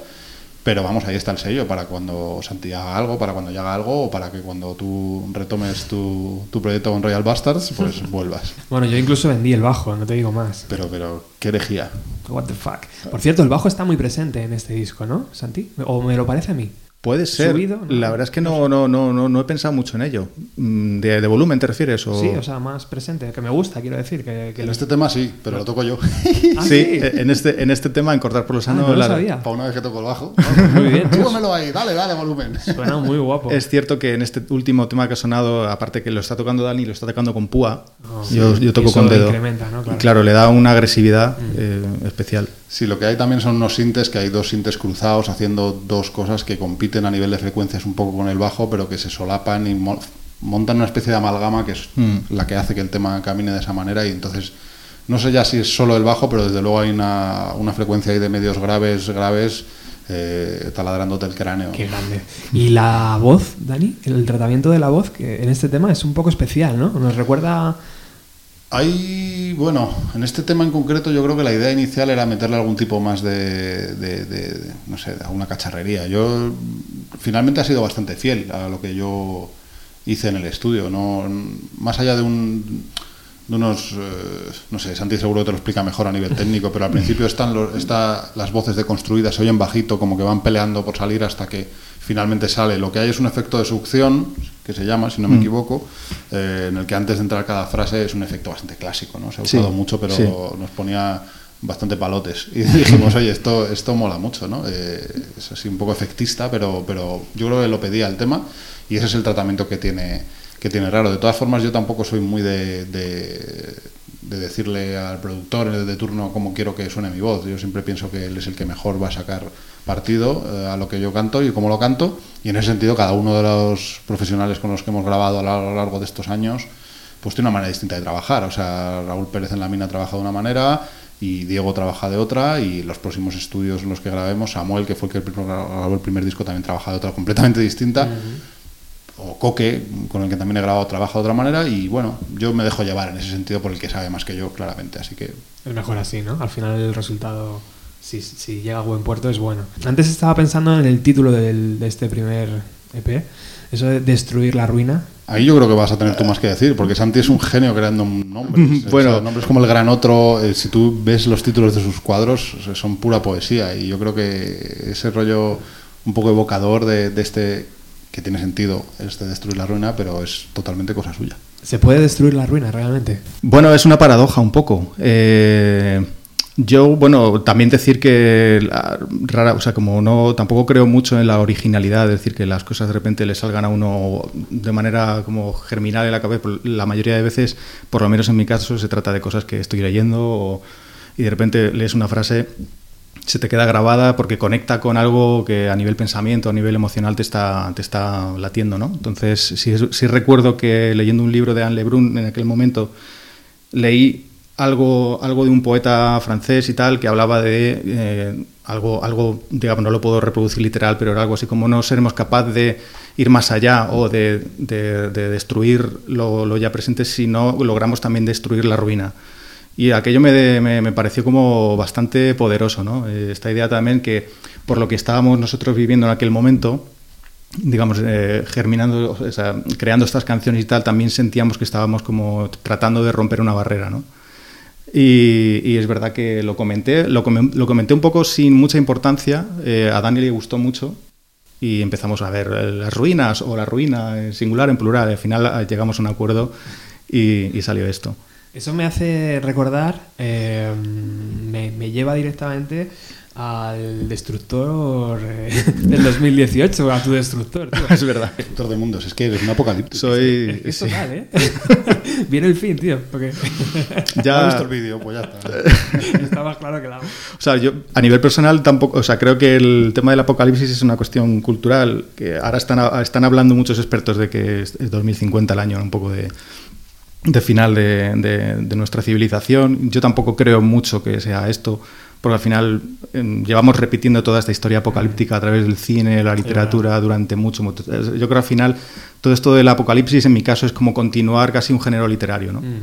Speaker 2: pero vamos, ahí está el sello para cuando Santi haga algo, para cuando haga algo, o para que cuando tú retomes tu, tu proyecto con Royal Bastards, pues vuelvas.
Speaker 1: Bueno, yo incluso vendí el bajo, no te digo más.
Speaker 2: Pero, pero, qué herejía.
Speaker 1: What the fuck. Por cierto, el bajo está muy presente en este disco, ¿no, Santi? ¿O me lo parece a mí?
Speaker 3: Puede ser. La verdad es que no, no, no, no, no he pensado mucho en ello. Mm, ¿De, volumen te refieres? O...
Speaker 1: Sí, o sea, más presente, que me gusta, quiero decir. Que,
Speaker 2: en este tema sí, pero lo toco yo.
Speaker 1: ¿Ah,
Speaker 3: sí, en este, en este tema, en cortar por los
Speaker 1: años. Ah, no lo sabía.
Speaker 2: Para una vez que toco el bajo.
Speaker 1: muy bien.
Speaker 2: Súbemelo ahí, dale, dale volumen.
Speaker 1: Suena muy guapo.
Speaker 3: Es cierto que en este último tema que ha sonado, aparte que lo está tocando Dani, lo está tocando con púa. Oh, yo, yo, toco con dedo.
Speaker 1: ¿no?
Speaker 3: Claro. claro. le da una agresividad mm. eh, especial.
Speaker 2: Sí, lo que hay también son unos sintes, que hay dos sintes cruzados haciendo dos cosas que compiten a nivel de frecuencias un poco con el bajo, pero que se solapan y montan una especie de amalgama que es mm. la que hace que el tema camine de esa manera y entonces no sé ya si es solo el bajo, pero desde luego hay una, una frecuencia ahí de medios graves, graves, eh, taladrándote el cráneo.
Speaker 1: Qué grande. Y la voz, Dani, el tratamiento de la voz, que en este tema es un poco especial, ¿no? Nos recuerda
Speaker 2: hay, bueno, en este tema en concreto yo creo que la idea inicial era meterle algún tipo más de, no sé, de alguna cacharrería. Yo finalmente ha sido bastante fiel a lo que yo hice en el estudio, no más allá de un de unos, eh, no sé, Santi seguro te lo explica mejor a nivel técnico, pero al principio están los, está, las voces deconstruidas, se oyen bajito, como que van peleando por salir hasta que finalmente sale. Lo que hay es un efecto de succión, que se llama, si no me mm. equivoco, eh, en el que antes de entrar cada frase es un efecto bastante clásico, ¿no? Se ha usado mucho, pero nos ponía bastante palotes. Y dijimos, oye, esto, esto mola mucho, ¿no? Eh, es así un poco efectista, pero, pero yo creo que lo pedía el tema y ese es el tratamiento que tiene, que tiene raro. De todas formas, yo tampoco soy muy de, de, de decirle al productor de turno cómo quiero que suene mi voz. Yo siempre pienso que él es el que mejor va a sacar partido eh, a lo que yo canto y cómo lo canto. Y en ese sentido, cada uno de los profesionales con los que hemos grabado a lo largo de estos años, pues tiene una manera distinta de trabajar. O sea, Raúl Pérez en la mina trabaja de una manera y Diego trabaja de otra y los próximos estudios en los que grabemos, Samuel, que fue el que grabó el primer disco, también trabaja de otra completamente distinta. O Coque, con el que también he grabado, trabaja de otra manera y bueno, yo me dejo llevar en ese sentido por el que sabe más que yo, claramente, así que...
Speaker 1: Es mejor así, ¿no? Al final el resultado si, si, llega a buen puerto es bueno. Antes estaba pensando en el título del, de este primer EP, eso de destruir la ruina.
Speaker 2: Ahí yo creo que vas a tener tú más que decir, porque Santi es un genio creando nombres.
Speaker 3: bueno,
Speaker 2: nombres como el Gran Otro, eh, si tú ves los títulos de sus cuadros, son pura poesía. Y yo creo que ese rollo un poco evocador de, de este, que tiene sentido, este destruir la ruina, pero es totalmente cosa suya.
Speaker 1: ¿Se puede destruir la ruina realmente?
Speaker 3: Bueno, es una paradoja un poco. Eh yo, bueno, también decir que rara, o sea, como no, tampoco creo mucho en la originalidad, es decir, que las cosas de repente le salgan a uno de manera como germinal en la cabeza. La mayoría de veces, por lo menos en mi caso, se trata de cosas que estoy leyendo y de repente lees una frase, se te queda grabada porque conecta con algo que a nivel pensamiento, a nivel emocional te está, te está latiendo, ¿no? Entonces, sí, recuerdo que leyendo un libro de Anne Lebrun en aquel momento leí algo, algo de un poeta francés y tal que hablaba de eh, algo, algo, digamos, no lo puedo reproducir literal, pero era algo así como no seremos capaces de ir más allá o de, destruir lo, ya presente si no logramos también destruir la ruina. Y aquello me, me, pareció como bastante poderoso, ¿no? Eh, esta idea también que por lo que estábamos nosotros viviendo en aquel momento, digamos, eh, germinando, creando estas canciones y tal, también sentíamos que estábamos como tratando de romper una barrera, ¿no? Y, es verdad que lo comenté, lo, comenté un poco sin mucha importancia, eh, a Dani le gustó mucho y empezamos a ver las ruinas o la ruina en singular, en plural, al final llegamos a un acuerdo y, salió esto.
Speaker 1: Eso me hace recordar, me, me lleva directamente al destructor eh, del 2018, a tu destructor.
Speaker 3: Es verdad.
Speaker 2: Destructor de mundos, es que eres un apocalipsis.
Speaker 3: Soy.
Speaker 1: Es, total, ¿eh? Viene el fin, tío. Porque...
Speaker 2: Ya. visto el vídeo? Pues ya está.
Speaker 1: está más claro que la. O
Speaker 3: sea, yo a nivel personal tampoco. O sea, creo que el tema del apocalipsis es una cuestión cultural. Que ahora están, están hablando muchos expertos de que es 2050 el año, un poco de de final de, de, nuestra civilización. Yo tampoco creo mucho que sea esto porque al final em, llevamos repitiendo toda esta historia apocalíptica a través del cine, la literatura durante mucho, mucho. Yo creo que al final todo esto del apocalipsis en mi caso es como continuar casi un género literario, ¿no? Mm.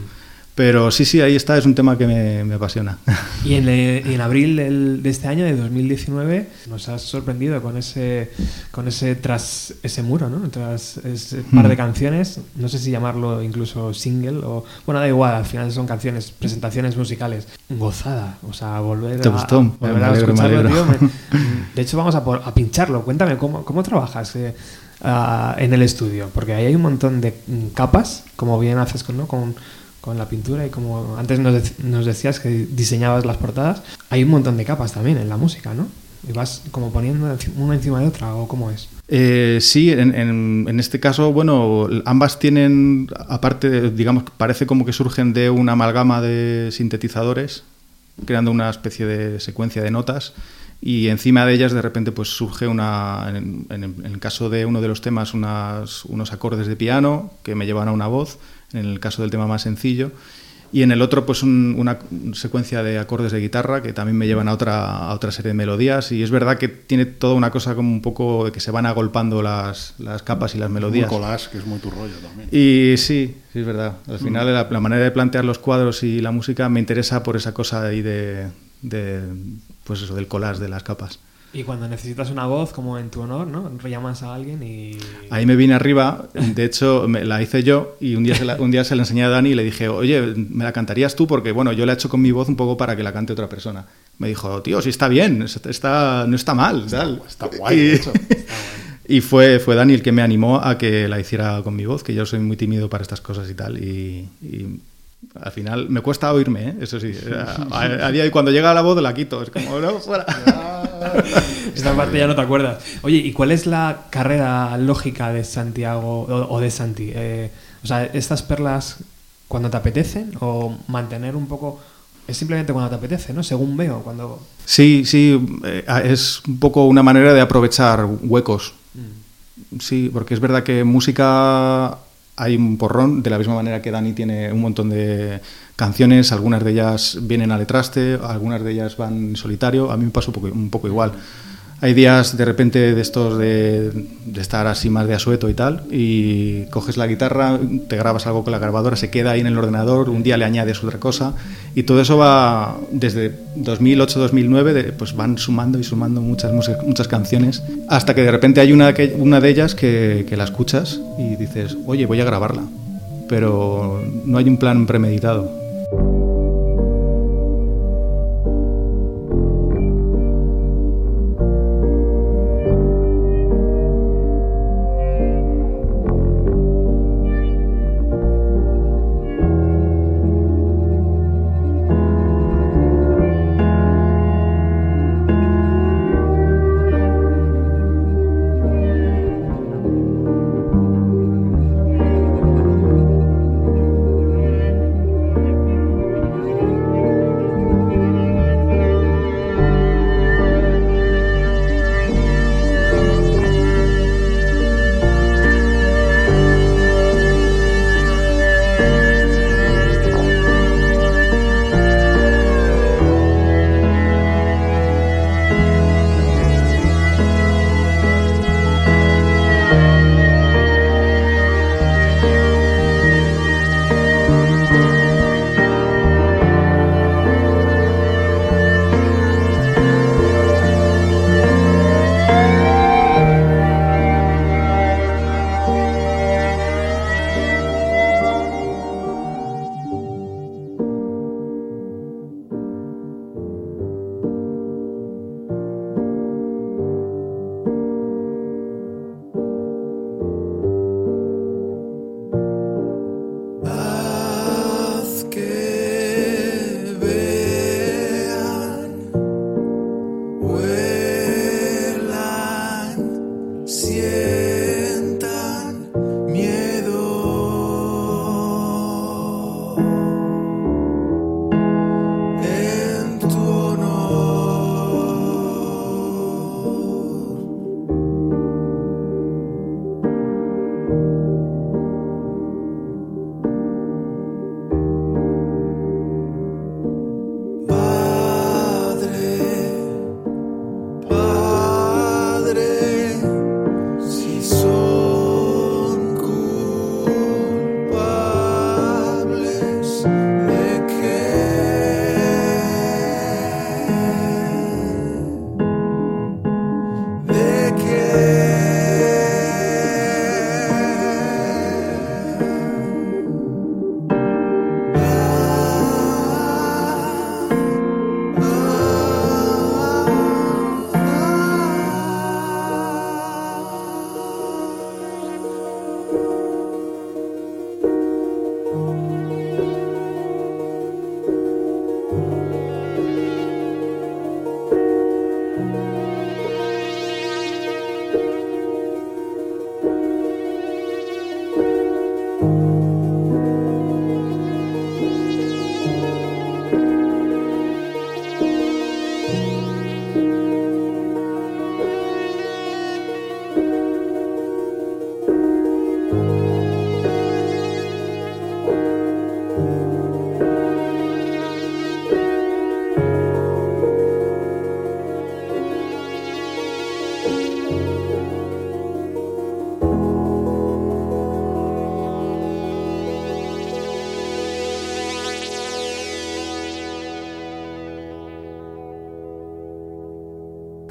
Speaker 3: Pero sí, sí, ahí está, es un tema que me, apasiona.
Speaker 1: Y en, en abril de este año, de 2019, nos has sorprendido con ese, con ese tras ese muro, ¿no? Tras ese par de mm. canciones, no sé si llamarlo incluso single o... Bueno, da igual, al final son canciones, presentaciones musicales. Gozada, o sea, volver
Speaker 3: ¿Te gustó?
Speaker 1: a, a escucharlo, tío. de hecho, vamos a, a pincharlo. Cuéntame, ¿cómo, cómo trabajas? Eh, en el estudio, porque ahí hay un montón de capas, como bien haces con, ¿no? con con la pintura y como antes nos, nos, decías que diseñabas las portadas, hay un montón de capas también en la música, ¿no? Y vas como poniendo una encima de otra, ¿o cómo es?
Speaker 3: Eh, sí, en, en, este caso, bueno, ambas tienen, aparte, digamos, parece como que surgen de una amalgama de sintetizadores, creando una especie de secuencia de notas y encima de ellas de repente pues surge una, en, en, el caso de uno de los temas, unas, unos acordes de piano que me llevan a una voz en el caso del tema más sencillo. Y en el otro, pues una secuencia de acordes de guitarra que también me llevan a otra, a otra serie de melodías. Y es verdad que tiene toda una cosa como un poco de que se van agolpando las, las capas y las melodías.
Speaker 2: Un collage, que es muy tu rollo también.
Speaker 3: Y sí, sí, es verdad. Al final, mm. la, manera de plantear los cuadros y la música me interesa por esa cosa ahí de, de pues eso, del collage de las capas.
Speaker 1: Y cuando necesitas una voz, como en tu honor, ¿no? Llamas a alguien y...
Speaker 3: Ahí me vine arriba, de hecho me, la hice yo y un día, se la, un día se la enseñé a Dani y le dije, oye, ¿me la cantarías tú? Porque bueno, yo la he hecho con mi voz un poco para que la cante otra persona. Me dijo, tío, sí está bien, está, no está mal.
Speaker 2: Está, guay, y, Está
Speaker 3: y fue, fue Dani el que me animó a que la hiciera con mi voz, que yo soy muy tímido para estas cosas y tal. y al final me cuesta oírme, ¿eh? eso sí. A, día y cuando llega la voz la quito, es como, no, fuera.
Speaker 1: Esta parte ya no te acuerdas. Oye, ¿y cuál es la carrera lógica de Santiago o, de Santi? Eh, o sea, ¿estas perlas cuando te apetecen o mantener un poco... Es simplemente cuando te apetece, ¿no? Según veo, cuando...
Speaker 3: Sí, sí, eh, es un poco una manera de aprovechar huecos. Mm. Sí, porque es verdad que música hay un porrón, de la misma manera que Dani tiene un montón de canciones, algunas de ellas vienen a letraste, algunas de ellas van en solitario, a mí me pasa un poco, un poco igual hay días de repente de estos de, estar así más de asueto y tal, y coges la guitarra, te grabas algo con la grabadora, se queda ahí en el ordenador, un día le añades otra cosa, y todo eso va desde 2008-2009, pues van sumando y sumando muchas, muchas canciones, hasta que de repente hay una, de ellas que la escuchas y dices, oye, voy a grabarla, pero no hay un plan premeditado.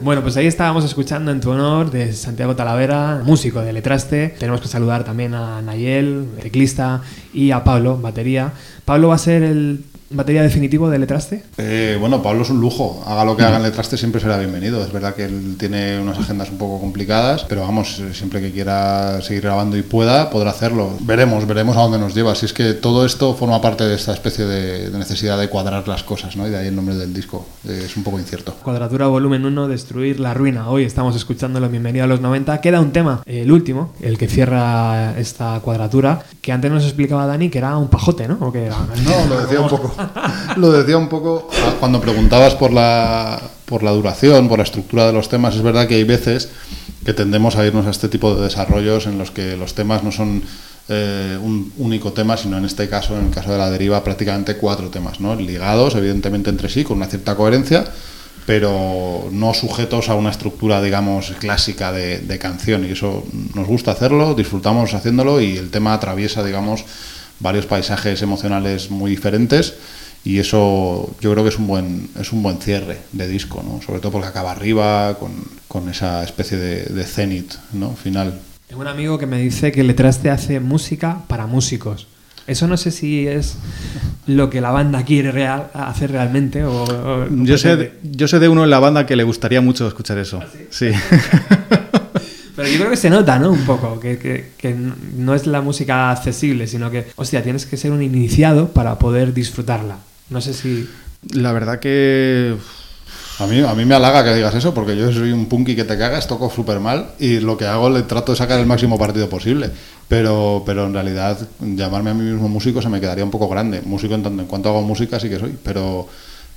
Speaker 1: Bueno, pues ahí estábamos escuchando en tu honor de Santiago Talavera, músico de Letraste. Tenemos que saludar también a Nayel, teclista, y a Pablo, batería. Pablo va a ser el batería definitivo de Letraste?
Speaker 2: Eh, bueno, Pablo es un lujo. Haga lo que haga en Letraste siempre será bienvenido. Es verdad que él tiene unas agendas un poco complicadas, pero vamos, eh, siempre que quiera seguir grabando y pueda, podrá hacerlo. Veremos, veremos a dónde nos lleva. Si es que todo esto forma parte de esta especie de, necesidad de cuadrar las cosas, ¿no? Y de ahí el nombre del disco. Eh, es un poco incierto.
Speaker 1: Cuadratura volumen 1, Destruir la ruina. Hoy estamos escuchándolo, bienvenido a los 90. Queda un tema, el último, el que cierra esta cuadratura, que antes nos explicaba Dani que era un pajote, ¿no? ¿O que
Speaker 2: No, lo decía un poco. Lo decía un poco cuando preguntabas por la, por la duración, por la estructura de los temas. Es verdad que hay veces que tendemos a irnos a este tipo de desarrollos en los que los temas no son eh, un único tema, sino en este caso, en el caso de la deriva, prácticamente cuatro temas, ¿no? ligados evidentemente entre sí, con una cierta coherencia, pero no sujetos a una estructura, digamos, clásica de canción. Y eso nos gusta hacerlo, disfrutamos haciéndolo y el tema atraviesa, digamos, varios paisajes emocionales muy diferentes y eso yo creo que es un buen es un buen cierre de disco no sobre todo porque acaba arriba con, con esa especie de, de cenit no final.
Speaker 1: Tengo un amigo que me dice que Letraste hace música para músicos. Eso no sé si es lo que la banda quiere real, hacer realmente o,
Speaker 3: yo sé de, yo sé de uno en la banda que le gustaría mucho escuchar eso. ¿Ah, sí, sí.
Speaker 1: Yo creo que se nota, ¿no? Un poco, que, que, que, no es la música accesible, sino que, hostia, tienes que ser un iniciado para poder disfrutarla. No sé si...
Speaker 3: La verdad que...
Speaker 2: A mí, a mí me halaga que digas eso, porque yo soy un punky que te cagas, toco súper mal y lo que hago le trato de sacar el máximo partido posible. Pero, pero en realidad llamarme a mí mismo músico se me quedaría un poco grande. Músico en tanto en cuanto hago música sí que soy, pero,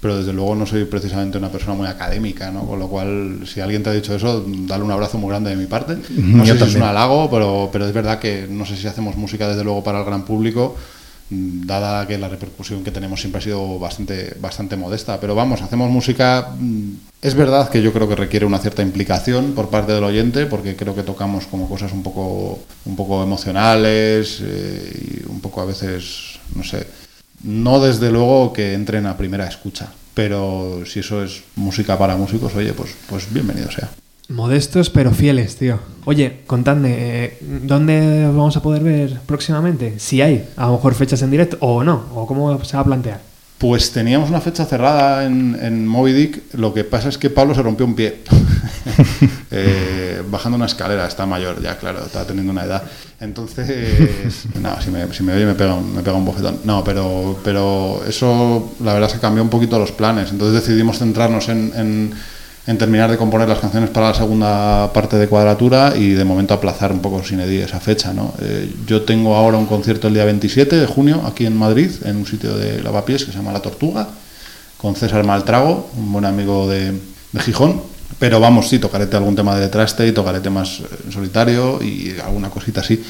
Speaker 2: pero desde luego no soy precisamente una persona muy académica, ¿no? Con lo cual, si alguien te ha dicho eso, dale un abrazo muy grande de mi parte. No Yo sé si es un halago, pero, pero es verdad que no sé si hacemos música desde luego para el gran público dada que la repercusión que tenemos siempre ha sido bastante, bastante modesta. Pero vamos, hacemos música, mm, es verdad que yo creo que requiere una cierta implicación por parte del oyente, porque creo que tocamos como cosas un poco, un poco emocionales eh, y un poco a veces, no sé, no desde luego que entren a primera escucha. Pero si eso es música para músicos, oye, pues, pues bienvenido sea.
Speaker 1: Modestos pero fieles, tío. Oye, contadme, eh, ¿dónde vamos a poder ver próximamente? Si hay, a lo mejor fechas en directo o no, o cómo se va a plantear.
Speaker 2: Pues teníamos una fecha cerrada en, en Moby Dick, lo que pasa es que Pablo se rompió un pie. eh, bajando una escalera, está mayor ya, claro, está teniendo una edad. Entonces, no, si me, me oye me pega, un, me pega un bofetón. No, pero, pero eso la verdad que cambió un poquito los planes. Entonces decidimos centrarnos en, en en terminar de componer las canciones para la segunda parte de Cuadratura y de momento aplazar un poco sin edí esa fecha. ¿no? Eh, yo tengo ahora un concierto el día 27 de junio aquí en Madrid, en un sitio de lavapiés que se llama La Tortuga, con César Maltrago, un buen amigo de, de Gijón. Pero vamos, sí, tocaré algún tema de traste y tocaré temas en solitario y alguna cosita así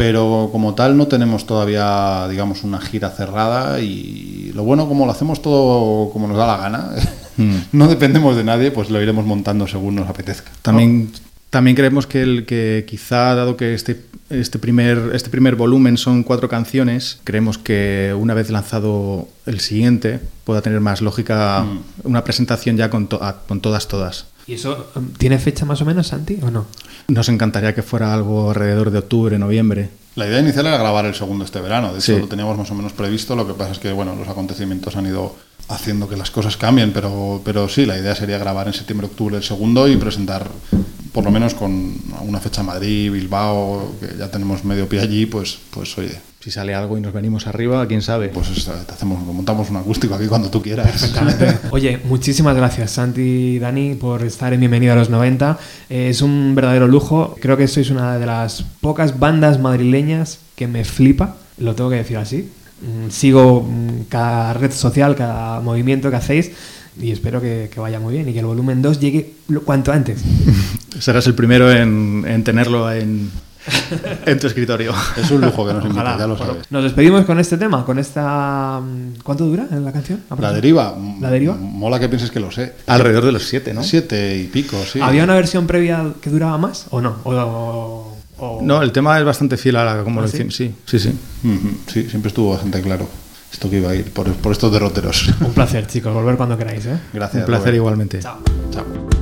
Speaker 2: pero como tal no tenemos todavía, digamos, una gira cerrada y lo bueno como lo hacemos todo como nos da la gana, mm. no dependemos de nadie, pues lo iremos montando según nos apetezca.
Speaker 3: También, también creemos que, el, que quizá, dado que este, este, primer, este primer volumen son cuatro canciones, creemos que una vez lanzado el siguiente pueda tener más lógica mm. una presentación ya con, to con todas, todas.
Speaker 1: ¿Y eso um, tiene fecha más o menos, Santi, o no?
Speaker 3: Nos encantaría que fuera algo alrededor de octubre, noviembre.
Speaker 2: La idea inicial era grabar el segundo este verano, de hecho sí. lo teníamos más o menos previsto, lo que pasa es que bueno, los acontecimientos han ido haciendo que las cosas cambien, pero, pero sí, la idea sería grabar en septiembre-octubre el segundo y presentar por lo menos con una fecha Madrid, Bilbao, que ya tenemos medio pie allí, pues, pues oye,
Speaker 3: si sale algo y nos venimos arriba, quién sabe.
Speaker 2: Pues te hacemos, montamos un acústico aquí cuando tú quieras.
Speaker 1: Perfectamente. Oye, muchísimas gracias Santi y Dani por estar en Bienvenido a los 90. Eh, es un verdadero lujo. Creo que sois una de las pocas bandas madrileñas que me flipa, lo tengo que decir así. Mm, sigo mm, cada red social, cada movimiento que hacéis y espero que, que, vaya muy bien y que el volumen 2 llegue cuanto antes.
Speaker 3: Serás el primero en, en tenerlo en, en tu escritorio.
Speaker 2: Es un lujo que nos invita, ya lo sabes.
Speaker 1: Nos despedimos con este tema, con esta... ¿Cuánto dura en la canción?
Speaker 2: La deriva.
Speaker 1: ¿La deriva?
Speaker 2: Mola que pienses que lo sé.
Speaker 3: Alrededor de los siete, ¿no?
Speaker 2: Siete y pico, sí.
Speaker 1: ¿Había una versión previa que duraba más o no? O, o,
Speaker 3: o... No, el tema es bastante fiel a la, como ¿Ah, lo decimos. Sí, sí, sí.
Speaker 2: Uh -huh. Sí, siempre estuvo bastante claro esto que iba a ir por, por estos derroteros.
Speaker 1: Un placer, chicos. Volver cuando queráis, ¿eh?
Speaker 2: Gracias.
Speaker 3: Un placer
Speaker 2: Robert.
Speaker 3: igualmente.
Speaker 1: Chao.
Speaker 2: Chao.